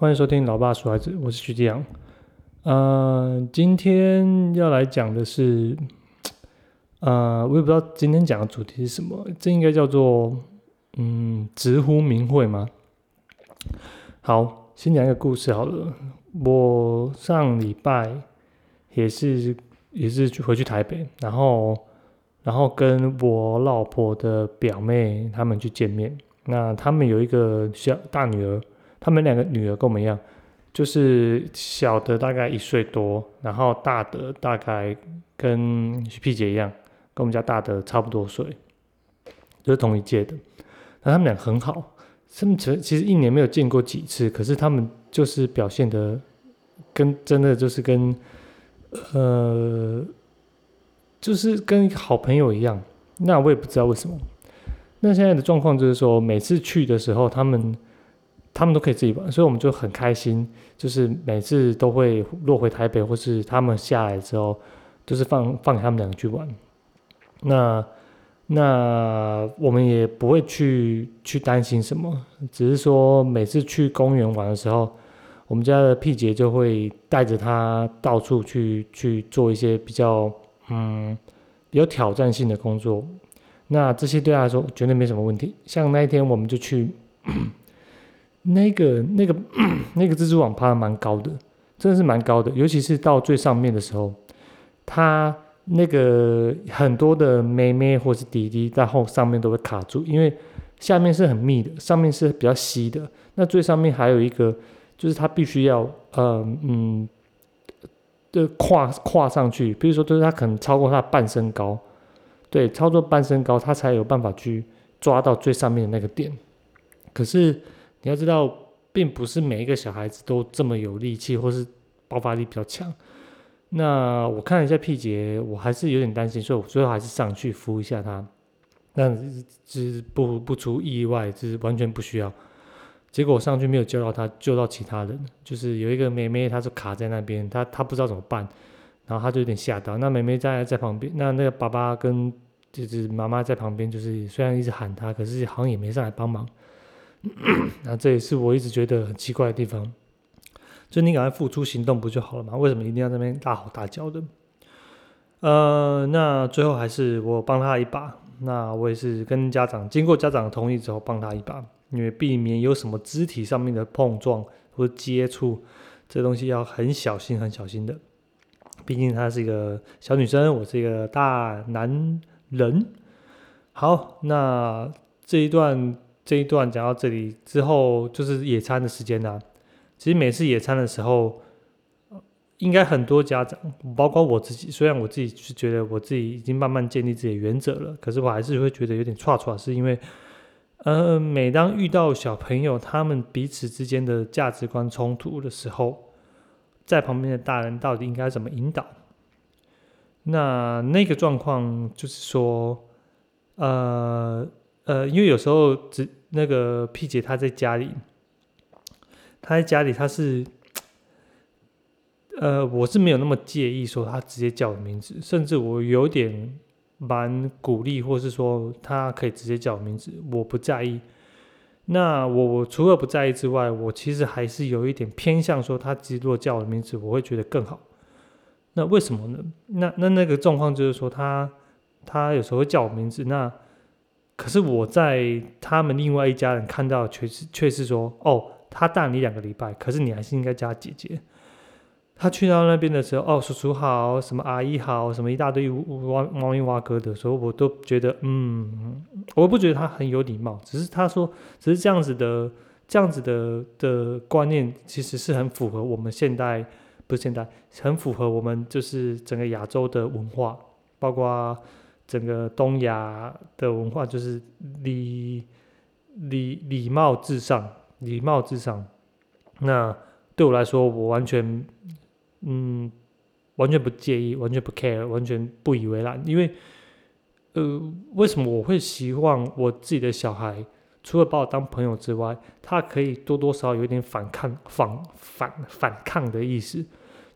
欢迎收听《老爸说孩子》，我是徐继阳。呃，今天要来讲的是，呃，我也不知道今天讲的主题是什么，这应该叫做嗯直呼名讳吗？好，先讲一个故事好了。我上礼拜也是也是去回去台北，然后然后跟我老婆的表妹他们去见面。那他们有一个小大女儿。他们两个女儿跟我们一样，就是小的大概一岁多，然后大的大概跟皮姐一样，跟我们家大的差不多岁，就是同一届的。那他们俩很好，他们其实一年没有见过几次，可是他们就是表现的跟真的就是跟呃，就是跟好朋友一样。那我也不知道为什么。那现在的状况就是说，每次去的时候，他们。他们都可以自己玩，所以我们就很开心。就是每次都会落回台北，或是他们下来之后，都是放放他们两个去玩。那那我们也不会去去担心什么，只是说每次去公园玩的时候，我们家的屁姐就会带着他到处去去做一些比较嗯有挑战性的工作。那这些对他来说绝对没什么问题。像那一天我们就去。那个、那个、那个蜘蛛网爬的蛮高的，真的是蛮高的，尤其是到最上面的时候，它那个很多的妹妹或是弟弟在后上面都会卡住，因为下面是很密的，上面是比较稀的。那最上面还有一个，就是它必须要，呃，嗯，的跨跨上去，比如说，就是它可能超过它半身高，对，超过半身高，它才有办法去抓到最上面的那个点。可是。你要知道，并不是每一个小孩子都这么有力气，或是爆发力比较强。那我看了一下屁姐，我还是有点担心，所以我最后还是上去扶一下他。那只不不出意外，就是完全不需要。结果我上去没有救到他，救到其他人。就是有一个妹妹，她就卡在那边，她她不知道怎么办，然后她就有点吓到。那妹妹在在旁边，那那个爸爸跟就是妈妈在旁边，就是虽然一直喊她，可是好像也没上来帮忙。那这也是我一直觉得很奇怪的地方，就你赶快付出行动不就好了吗？为什么一定要在那边大吼大叫的？呃，那最后还是我帮他一把。那我也是跟家长经过家长同意之后帮他一把，因为避免有什么肢体上面的碰撞或接触，这东西要很小心很小心的。毕竟她是一个小女生，我是一个大男人。好，那这一段。这一段讲到这里之后，就是野餐的时间呐。其实每次野餐的时候，应该很多家长，包括我自己，虽然我自己是觉得我自己已经慢慢建立自己的原则了，可是我还是会觉得有点错错，是因为，呃，每当遇到小朋友他们彼此之间的价值观冲突的时候，在旁边的大人到底应该怎么引导？那那个状况就是说，呃呃，因为有时候只那个 P 姐她在家里，她在家里，她是，呃，我是没有那么介意说她直接叫我名字，甚至我有点蛮鼓励，或是说她可以直接叫我名字，我不在意。那我我除了不在意之外，我其实还是有一点偏向说，她直接叫我的名字，我会觉得更好。那为什么呢？那那那个状况就是说，她她有时候会叫我名字，那。可是我在他们另外一家人看到，却是却是说，哦，他大你两个礼拜，可是你还是应该叫他姐姐。他去到那边的时候，哦，叔叔好，什么阿姨好，什么一大堆挖猫咪挖哥的时候，我都觉得，嗯，我不觉得他很有礼貌，只是他说，只是这样子的，这样子的的观念，其实是很符合我们现代，不是现代，很符合我们就是整个亚洲的文化，包括。整个东亚的文化就是礼礼礼貌至上，礼貌至上。那对我来说，我完全嗯完全不介意，完全不 care，完全不以为然。因为呃，为什么我会希望我自己的小孩除了把我当朋友之外，他可以多多少少有点反抗、反反反抗的意思，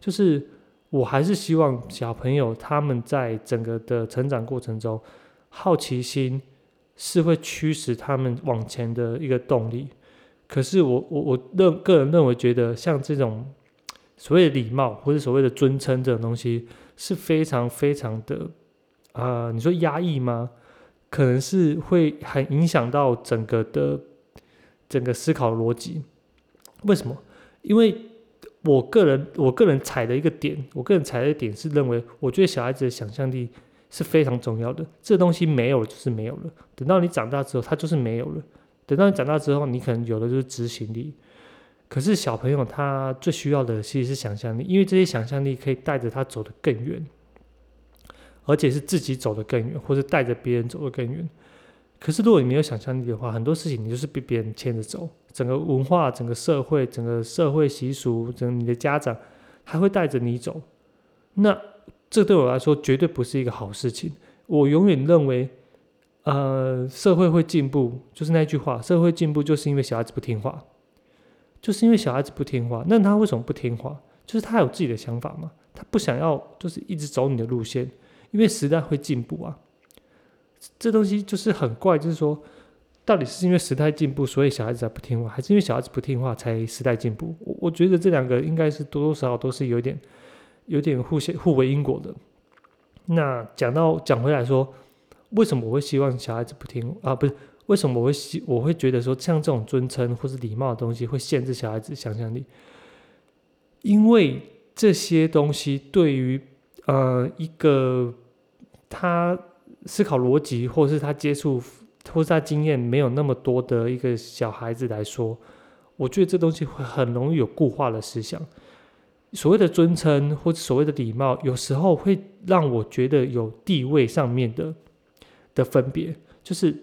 就是。我还是希望小朋友他们在整个的成长过程中，好奇心是会驱使他们往前的一个动力。可是我我我认个人认为，觉得像这种所谓的礼貌或者所谓的尊称这种东西，是非常非常的啊，你说压抑吗？可能是会很影响到整个的整个思考逻辑。为什么？因为我个人我个人踩的一个点，我个人踩的点是认为，我觉得小孩子的想象力是非常重要的。这东西没有了就是没有了，等到你长大之后，它就是没有了。等到你长大之后，你可能有的就是执行力。可是小朋友他最需要的其实是想象力，因为这些想象力可以带着他走得更远，而且是自己走得更远，或者带着别人走得更远。可是如果你没有想象力的话，很多事情你就是被别人牵着走。整个文化、整个社会、整个社会习俗，整个你的家长还会带着你走。那这对我来说绝对不是一个好事情。我永远认为。呃，社会会进步，就是那句话，社会进步就是因为小孩子不听话，就是因为小孩子不听话。那他为什么不听话？就是他有自己的想法嘛，他不想要，就是一直走你的路线，因为时代会进步啊。这东西就是很怪，就是说，到底是因为时代进步，所以小孩子才不听话，还是因为小孩子不听话才时代进步？我我觉得这两个应该是多多少少都是有点，有点互相互为因果的。那讲到讲回来说。为什么我会希望小孩子不听啊？不是为什么我会希我会觉得说像这种尊称或是礼貌的东西会限制小孩子想象力？因为这些东西对于呃一个他思考逻辑或是他接触或是他经验没有那么多的一个小孩子来说，我觉得这东西会很容易有固化的思想。所谓的尊称或者所谓的礼貌，有时候会让我觉得有地位上面的。的分别就是，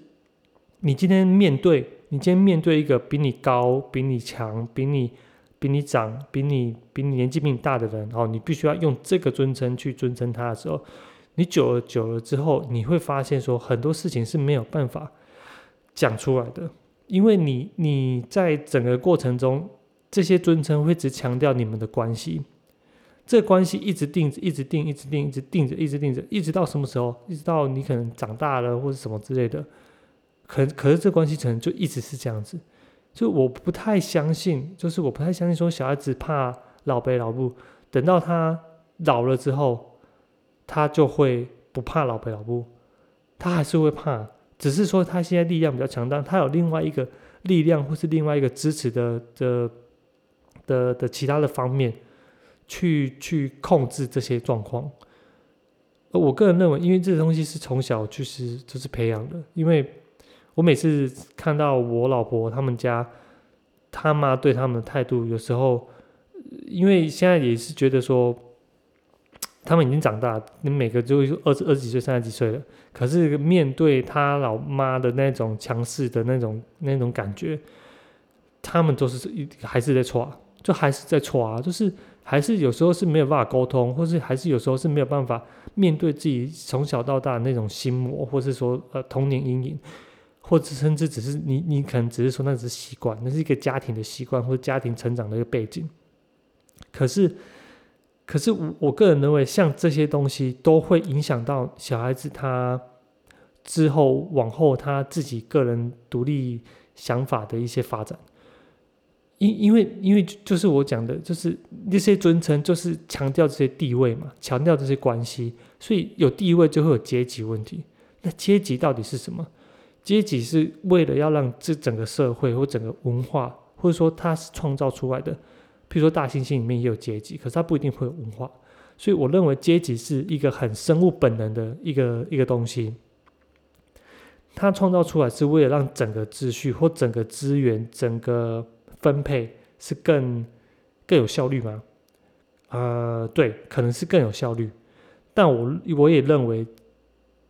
你今天面对你今天面对一个比你高、比你强、比你比你长、比你比你年纪比你大的人，哦，你必须要用这个尊称去尊称他的时候，你久了久了之后，你会发现说很多事情是没有办法讲出来的，因为你你在整个过程中，这些尊称会只强调你们的关系。这关系一直定着，一直定，一直定，一直定着，一直定着，一直到什么时候？一直到你可能长大了或者什么之类的，可可是这关系可能就一直是这样子。就我不太相信，就是我不太相信说小孩子怕老辈老母，等到他老了之后，他就会不怕老婆老婆，他还是会怕，只是说他现在力量比较强大，他有另外一个力量或是另外一个支持的的的的其他的方面。去去控制这些状况，我个人认为，因为这个东西是从小就是就是培养的。因为我每次看到我老婆他们家他妈对他们的态度，有时候因为现在也是觉得说，他们已经长大，你每个就二十二十几岁、三十几岁了，可是面对他老妈的那种强势的那种那种感觉，他们都是一还是在错，就还是在错啊，就是。还是有时候是没有办法沟通，或是还是有时候是没有办法面对自己从小到大那种心魔，或是说呃童年阴影，或者甚至只是你你可能只是说那只是习惯，那是一个家庭的习惯或者家庭成长的一个背景。可是，可是我我个人认为，像这些东西都会影响到小孩子他之后往后他自己个人独立想法的一些发展。因因为因为就是我讲的，就是那些尊称，就是强调这些地位嘛，强调这些关系，所以有地位就会有阶级问题。那阶级到底是什么？阶级是为了要让这整个社会或整个文化，或者说它是创造出来的。譬如说大猩猩里面也有阶级，可是它不一定会有文化。所以我认为阶级是一个很生物本能的一个一个东西。它创造出来是为了让整个秩序或整个资源整个。分配是更更有效率吗？呃，对，可能是更有效率。但我我也认为，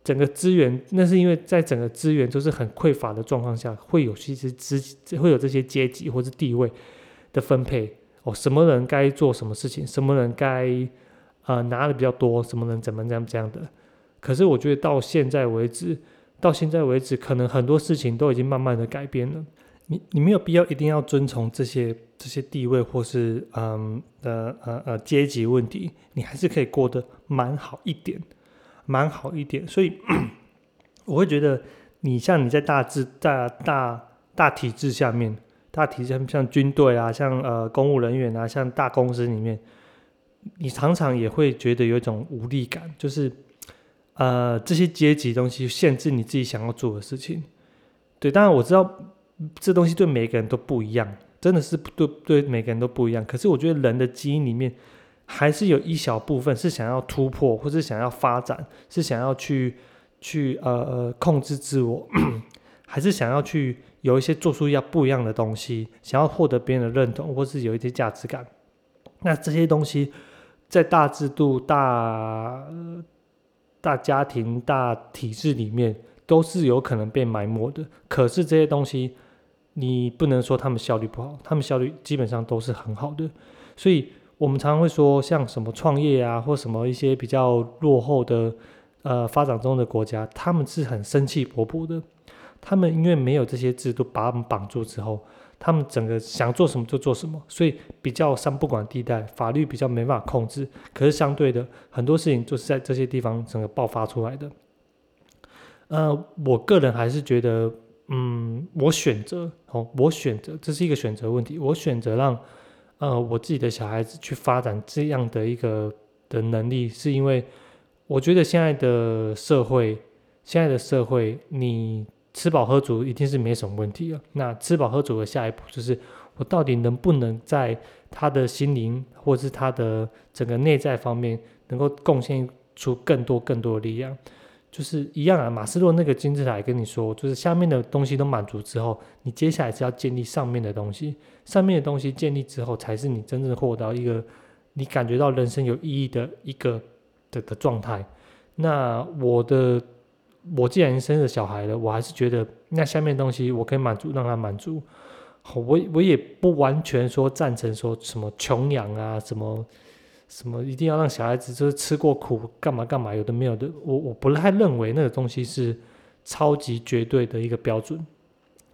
整个资源那是因为在整个资源都是很匮乏的状况下，会有其实资会有这些阶级或是地位的分配哦。什么人该做什么事情，什么人该呃拿的比较多，什么人怎么这样这样的。可是我觉得到现在为止，到现在为止，可能很多事情都已经慢慢的改变了。你你没有必要一定要遵从这些这些地位或是嗯的呃呃阶级问题，你还是可以过得蛮好一点，蛮好一点。所以我会觉得，你像你在大制大大大体制下面，大体像像军队啊，像呃公务人员啊，像大公司里面，你常常也会觉得有一种无力感，就是呃这些阶级东西限制你自己想要做的事情。对，当然我知道这东西对每个人都不一样，真的是对对每个人都不一样。可是我觉得人的基因里面还是有一小部分是想要突破，或是想要发展，是想要去去呃呃控制自我，还是想要去。有一些做出要不一样的东西，想要获得别人的认同，或是有一些价值感，那这些东西在大制度、大大家庭、大体制里面都是有可能被埋没的。可是这些东西，你不能说他们效率不好，他们效率基本上都是很好的。所以我们常常会说，像什么创业啊，或什么一些比较落后的呃发展中的国家，他们是很生气勃勃的。他们因为没有这些制度把他们绑住之后，他们整个想做什么就做什么，所以比较三不管地带，法律比较没办法控制。可是相对的，很多事情就是在这些地方整个爆发出来的。呃，我个人还是觉得，嗯，我选择哦，我选择这是一个选择问题，我选择让呃我自己的小孩子去发展这样的一个的能力，是因为我觉得现在的社会，现在的社会你。吃饱喝足一定是没什么问题了。那吃饱喝足的下一步就是，我到底能不能在他的心灵或是他的整个内在方面，能够贡献出更多更多的力量？就是一样啊，马斯洛那个金字塔跟你说，就是下面的东西都满足之后，你接下来是要建立上面的东西。上面的东西建立之后，才是你真正获得一个你感觉到人生有意义的一个的的状态。那我的。我既然生了小孩了，我还是觉得那下面东西我可以满足，让他满足。我我也不完全说赞成说什么穷养啊，什么什么一定要让小孩子就是吃过苦干嘛干嘛，有的没有的。我我不太认为那个东西是超级绝对的一个标准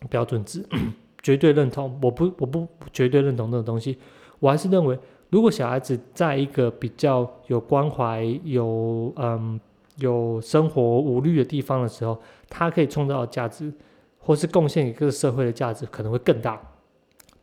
标准值，绝对认同。我不我不绝对认同那种东西。我还是认为，如果小孩子在一个比较有关怀有嗯。有生活无虑的地方的时候，他可以创造价值，或是贡献给这个社会的价值可能会更大，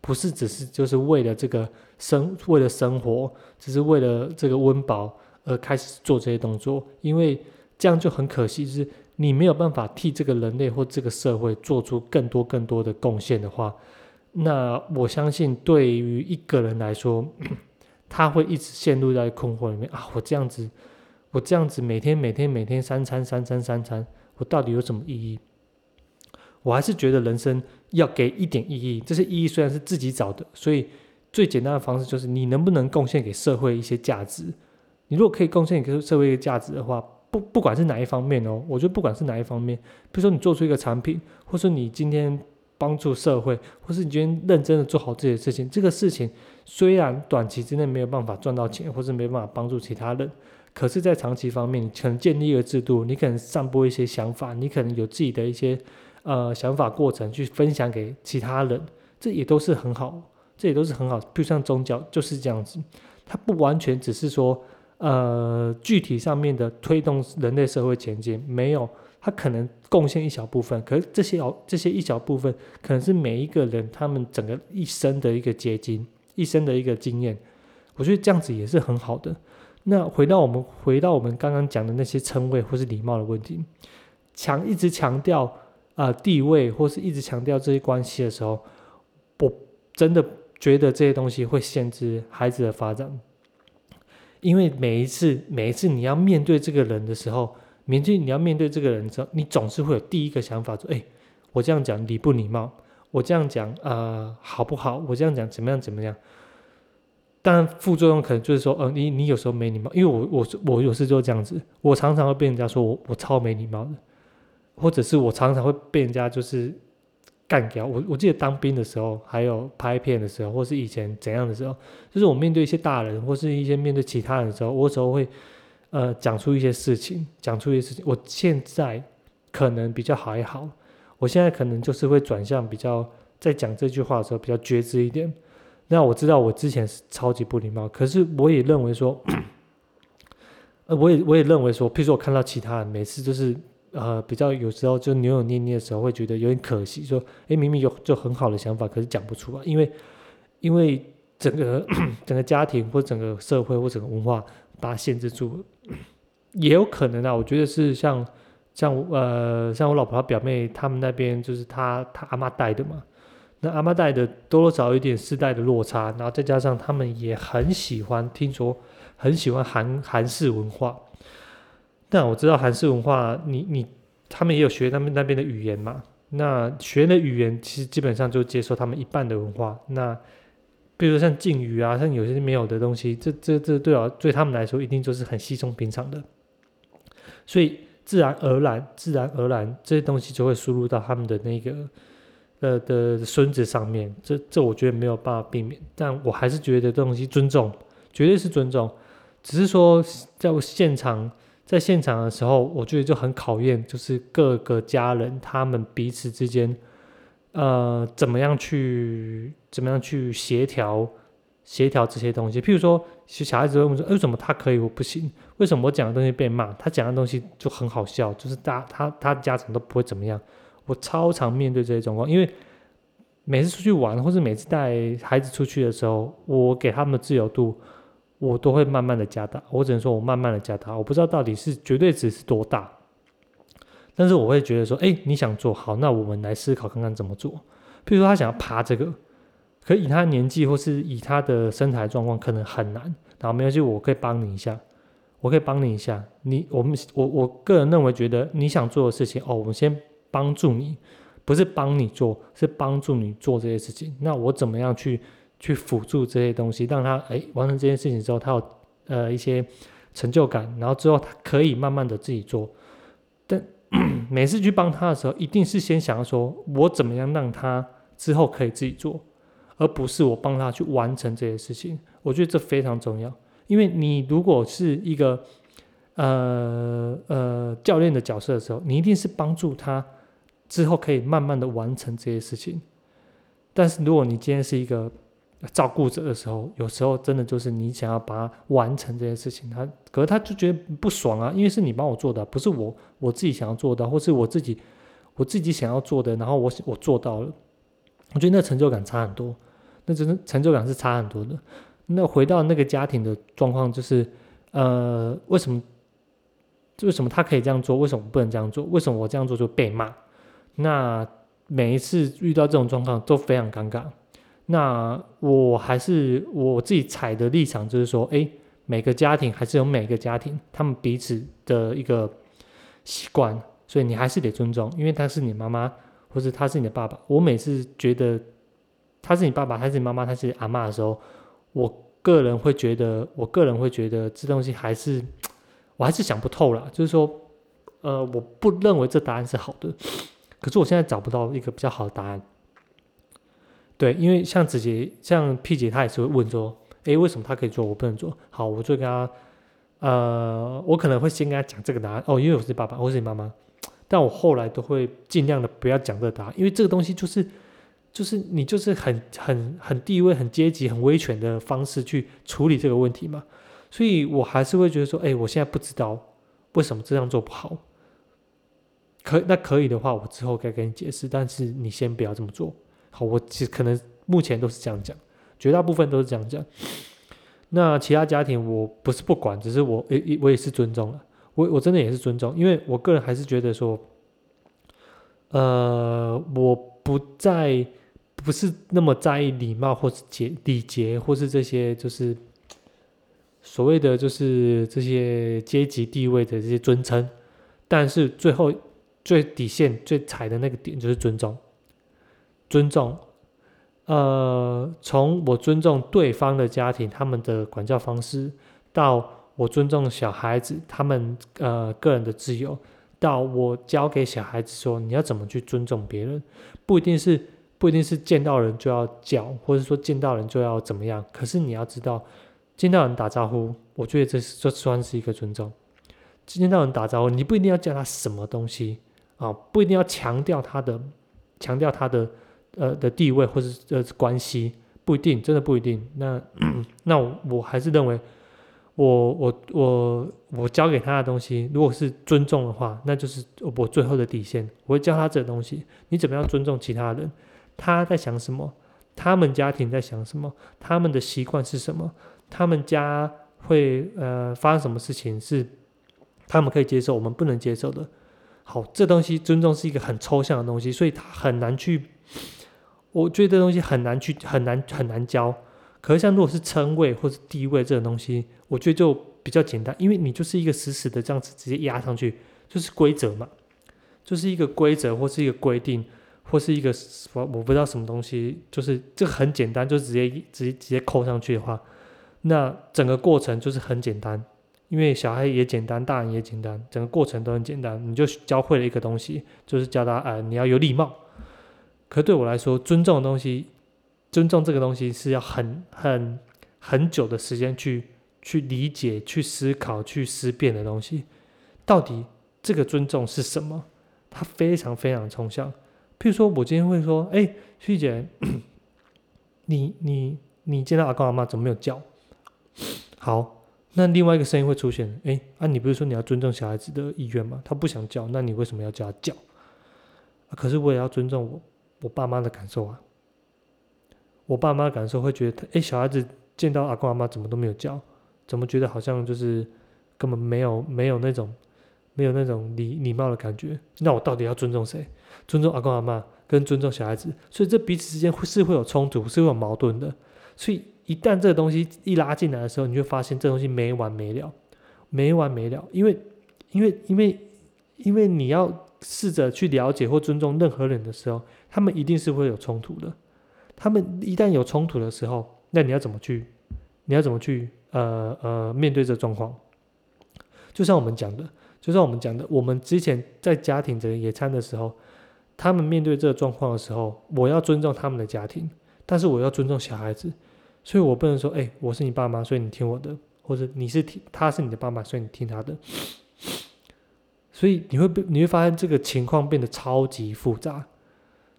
不是只是就是为了这个生为了生活，只是为了这个温饱而开始做这些动作，因为这样就很可惜，是你没有办法替这个人类或这个社会做出更多更多的贡献的话，那我相信对于一个人来说，他会一直陷入在困惑里面啊，我这样子。我这样子每天每天每天三餐三餐三餐，我到底有什么意义？我还是觉得人生要给一点意义。这些意义虽然是自己找的，所以最简单的方式就是你能不能贡献给社会一些价值？你如果可以贡献给社会一个价值的话，不不管是哪一方面哦，我觉得不管是哪一方面，比如说你做出一个产品，或是你今天帮助社会，或是你今天认真的做好自己的事情，这个事情虽然短期之内没有办法赚到钱，或是没办法帮助其他人。可是，在长期方面，你可能建立一个制度，你可能散播一些想法，你可能有自己的一些呃想法过程去分享给其他人，这也都是很好，这也都是很好。比如像宗教就是这样子，它不完全只是说呃具体上面的推动人类社会前进，没有，它可能贡献一小部分，可是这些哦这些一小部分，可能是每一个人他们整个一生的一个结晶，一生的一个经验，我觉得这样子也是很好的。那回到我们回到我们刚刚讲的那些称谓或是礼貌的问题，强一直强调啊地位或是一直强调这些关系的时候，我真的觉得这些东西会限制孩子的发展，因为每一次每一次你要面对这个人的时候，面对你要面对这个人之后，你总是会有第一个想法说：哎，我这样讲礼不礼貌？我这样讲啊好不好？我这样讲怎么样怎么样？但，副作用可能就是说，呃，你你有时候没礼貌，因为我我我有时就这样子，我常常会被人家说我我超没礼貌的，或者是我常常会被人家就是干掉。我我记得当兵的时候，还有拍片的时候，或是以前怎样的时候，就是我面对一些大人或是一些面对其他人的时候，我有时候会呃讲出一些事情，讲出一些事情。我现在可能比较还好，我现在可能就是会转向比较在讲这句话的时候比较觉知一点。那我知道我之前是超级不礼貌，可是我也认为说，呃，我也我也认为说，譬如说我看到其他人每次就是呃比较有时候就扭扭捏捏的时候，会觉得有点可惜，说哎明明有就很好的想法，可是讲不出来，因为因为整个 整个家庭或整个社会或整个文化把它限制住了，也有可能啊，我觉得是像像呃像我老婆她表妹他们那边就是她她阿妈带的嘛。那阿妈带的多多少有点世代的落差，然后再加上他们也很喜欢，听说很喜欢韩韩式文化。但我知道韩式文化，你你他们也有学他们那边的语言嘛？那学的语言其实基本上就接受他们一半的文化。那比如说像敬语啊，像有些没有的东西，这这这对啊对他们来说一定就是很稀松平常的。所以自然而然，自然而然这些东西就会输入到他们的那个。的的孙子上面，这这我觉得没有办法避免，但我还是觉得这东西尊重，绝对是尊重。只是说在我现场，在现场的时候，我觉得就很考验，就是各个家人他们彼此之间，呃，怎么样去怎么样去协调协调这些东西。譬如说，小孩子会问说：“为什么他可以，我不行？为什么我讲的东西被骂？他讲的东西就很好笑，就是大他他家长都不会怎么样。”我超常面对这些状况，因为每次出去玩，或是每次带孩子出去的时候，我给他们的自由度，我都会慢慢的加大。我只能说我慢慢的加大，我不知道到底是绝对值是多大，但是我会觉得说，哎，你想做好，那我们来思考看看怎么做。譬如说他想要爬这个，可以他年纪或是以他的身材状况可能很难，然后没关系，我可以帮你一下，我可以帮你一下。你我们我我个人认为觉得你想做的事情，哦，我们先。帮助你，不是帮你做，是帮助你做这些事情。那我怎么样去去辅助这些东西，让他哎完成这件事情之后，他有呃一些成就感，然后之后他可以慢慢的自己做。但 每次去帮他的时候，一定是先想要说，我怎么样让他之后可以自己做，而不是我帮他去完成这些事情。我觉得这非常重要，因为你如果是一个呃呃教练的角色的时候，你一定是帮助他。之后可以慢慢的完成这些事情，但是如果你今天是一个照顾者的时候，有时候真的就是你想要把它完成这些事情，他可是他就觉得不爽啊，因为是你帮我做的，不是我我自己想要做的，或是我自己我自己想要做的，然后我我做到了，我觉得那成就感差很多，那真的成就感是差很多的。那回到那个家庭的状况，就是呃，为什么为什么他可以这样做，为什么不能这样做？为什么我这样做就被骂？那每一次遇到这种状况都非常尴尬。那我还是我自己踩的立场就是说，哎，每个家庭还是有每个家庭他们彼此的一个习惯，所以你还是得尊重，因为他是你妈妈，或者他是你的爸爸。我每次觉得他是你爸爸，他是你妈妈，他是阿妈的时候，我个人会觉得，我个人会觉得这东西还是我还是想不透了。就是说，呃，我不认为这答案是好的。可是我现在找不到一个比较好的答案。对，因为像子杰、像 P 姐，她也是会问说：“诶，为什么她可以做，我不能做？”好，我就跟她，呃，我可能会先跟她讲这个答案。哦，因为我是爸爸，我是你妈妈。但我后来都会尽量的不要讲这个答案，因为这个东西就是，就是你就是很、很、很地位、很阶级、很威权的方式去处理这个问题嘛。所以我还是会觉得说：“诶，我现在不知道为什么这样做不好。”可那可以的话，我之后该跟你解释，但是你先不要这么做。好，我其实可能目前都是这样讲，绝大部分都是这样讲。那其他家庭我不是不管，只是我也我也是尊重了，我我真的也是尊重，因为我个人还是觉得说，呃，我不在不是那么在意礼貌或是节礼节，或是这些就是所谓的就是这些阶级地位的这些尊称，但是最后。最底线、最踩的那个点就是尊重，尊重。呃，从我尊重对方的家庭、他们的管教方式，到我尊重小孩子他们呃个人的自由，到我教给小孩子说你要怎么去尊重别人，不一定是不一定是见到人就要叫，或者说见到人就要怎么样。可是你要知道，见到人打招呼，我觉得这这算是一个尊重。见到人打招呼，你不一定要叫他什么东西。啊，不一定要强调他的，强调他的，呃的地位或者呃关系，不一定，真的不一定。那那我还是认为，我我我我教给他的东西，如果是尊重的话，那就是我最后的底线。我会教他这个东西，你怎么样尊重其他人？他在想什么？他们家庭在想什么？他们的习惯是什么？他们家会呃发生什么事情是他们可以接受，我们不能接受的？好，这东西尊重是一个很抽象的东西，所以它很难去。我觉得这东西很难去很难很难教。可是像如果是称谓或者地位这种东西，我觉得就比较简单，因为你就是一个死死的这样子直接压上去，就是规则嘛，就是一个规则或是一个规定。或是一个我我不知道什么东西，就是这很简单，就直接直接直接扣上去的话，那整个过程就是很简单，因为小孩也简单，大人也简单，整个过程都很简单，你就教会了一个东西，就是教他呃你要有礼貌。可对我来说，尊重的东西，尊重这个东西是要很很很久的时间去去理解、去思考、去思辨的东西。到底这个尊重是什么？它非常非常抽象。譬如说，我今天会说：“哎，旭姐，你你你见到阿公阿妈怎么没有叫？”好，那另外一个声音会出现：“哎，啊，你不是说你要尊重小孩子的意愿吗？他不想叫，那你为什么要叫他叫？”可是我也要尊重我我爸妈的感受啊。我爸妈的感受会觉得：“哎，小孩子见到阿公阿妈怎么都没有叫？怎么觉得好像就是根本没有没有那种没有那种礼礼貌的感觉？那我到底要尊重谁？”尊重阿公阿妈跟尊重小孩子，所以这彼此之间会是会有冲突，是会有矛盾的。所以一旦这个东西一拉进来的时候，你就发现这东西没完没了，没完没了。因为因为因为因为你要试着去了解或尊重任何人的时候，他们一定是会有冲突的。他们一旦有冲突的时候，那你要怎么去？你要怎么去？呃呃，面对这状况？就像我们讲的，就像我们讲的，我们之前在家庭这个野餐的时候。他们面对这个状况的时候，我要尊重他们的家庭，但是我要尊重小孩子，所以我不能说，哎，我是你爸妈，所以你听我的，或者你是听他是你的爸妈，所以你听他的。所以你会被你会发现这个情况变得超级复杂，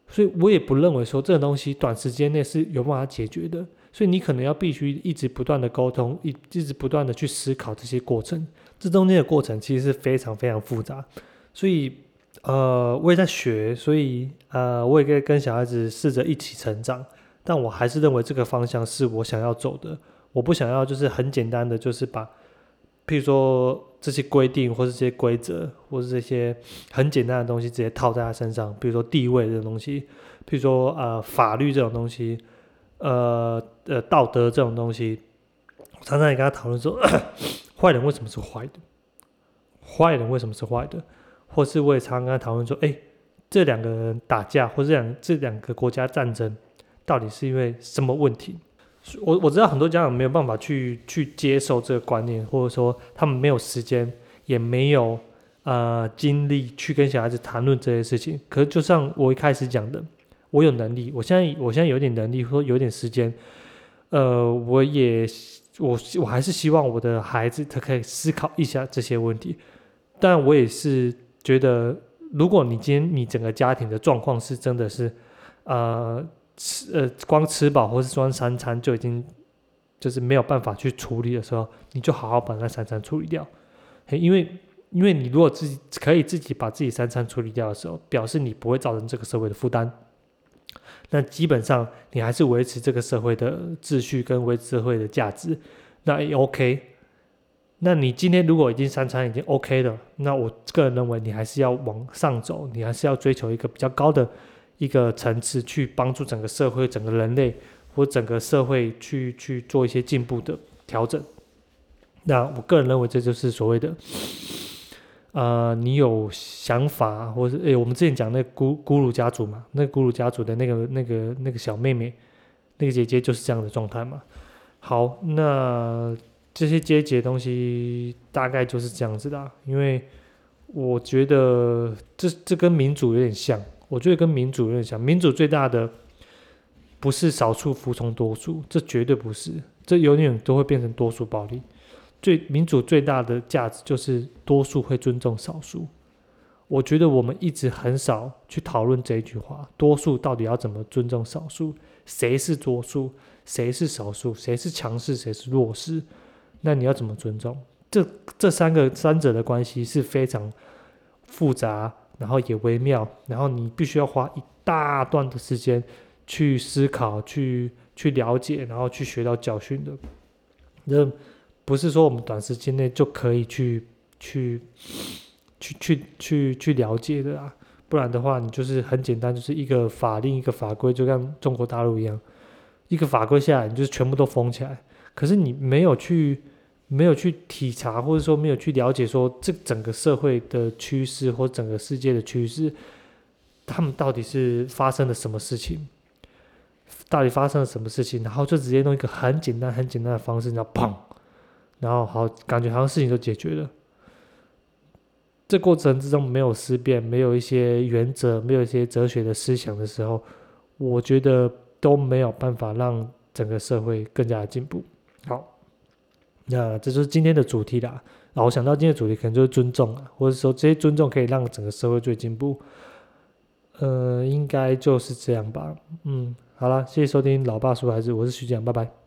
所以我也不认为说这个东西短时间内是有办法解决的，所以你可能要必须一直不断的沟通，一一直不断的去思考这些过程，这中间的过程其实是非常非常复杂，所以。呃，我也在学，所以呃，我也可以跟小孩子试着一起成长。但我还是认为这个方向是我想要走的。我不想要就是很简单的，就是把，譬如说这些规定或是这些规则，或是这些很简单的东西直接套在他身上。比如说地位这种东西，譬如说呃法律这种东西，呃呃道德这种东西，常常也跟他讨论说，坏人为什么是坏的？坏人为什么是坏的？或是我也常常跟他讨论说，哎，这两个人打架，或者这两这两个国家战争，到底是因为什么问题？我我知道很多家长没有办法去去接受这个观念，或者说他们没有时间，也没有呃精力去跟小孩子谈论这些事情。可是就像我一开始讲的，我有能力，我现在我现在有点能力，或有点时间，呃，我也我我还是希望我的孩子他可以思考一下这些问题，但我也是。觉得，如果你今天你整个家庭的状况是真的是，呃，吃呃光吃饱或是装三餐就已经就是没有办法去处理的时候，你就好好把那三餐处理掉。因为因为你如果自己可以自己把自己三餐处理掉的时候，表示你不会造成这个社会的负担。那基本上你还是维持这个社会的秩序跟维持社会的价值，那也 OK。那你今天如果已经三餐已经 OK 了，那我个人认为你还是要往上走，你还是要追求一个比较高的一个层次，去帮助整个社会、整个人类或整个社会去去做一些进步的调整。那我个人认为这就是所谓的，呃，你有想法，或者诶，我们之前讲那咕咕噜家族嘛，那咕噜家族的那个那个那个小妹妹，那个姐姐就是这样的状态嘛。好，那。这些阶级的东西大概就是这样子的，因为我觉得这这跟民主有点像，我觉得跟民主有点像。民主最大的不是少数服从多数，这绝对不是，这永远都会变成多数暴力。最民主最大的价值就是多数会尊重少数。我觉得我们一直很少去讨论这一句话：多数到底要怎么尊重少数？谁是多数？谁是少数？谁是强势？谁是弱势？那你要怎么尊重？这这三个三者的关系是非常复杂，然后也微妙，然后你必须要花一大段的时间去思考、去去了解，然后去学到教训的。这不是说我们短时间内就可以去去去去去去了解的啊，不然的话，你就是很简单，就是一个法令、一个法规，就像中国大陆一样，一个法规下来，你就是全部都封起来。可是你没有去。没有去体察，或者说没有去了解，说这整个社会的趋势或整个世界的趋势，他们到底是发生了什么事情？到底发生了什么事情？然后就直接用一个很简单、很简单的方式，然后砰，然后好，感觉好像事情都解决了。这过程之中没有思辨，没有一些原则，没有一些哲学的思想的时候，我觉得都没有办法让整个社会更加的进步。好。那这就是今天的主题啦。那我想到今天的主题可能就是尊重啊，或者说这些尊重可以让整个社会最进步。呃，应该就是这样吧。嗯，好了，谢谢收听老爸说孩子，我是徐讲，拜拜。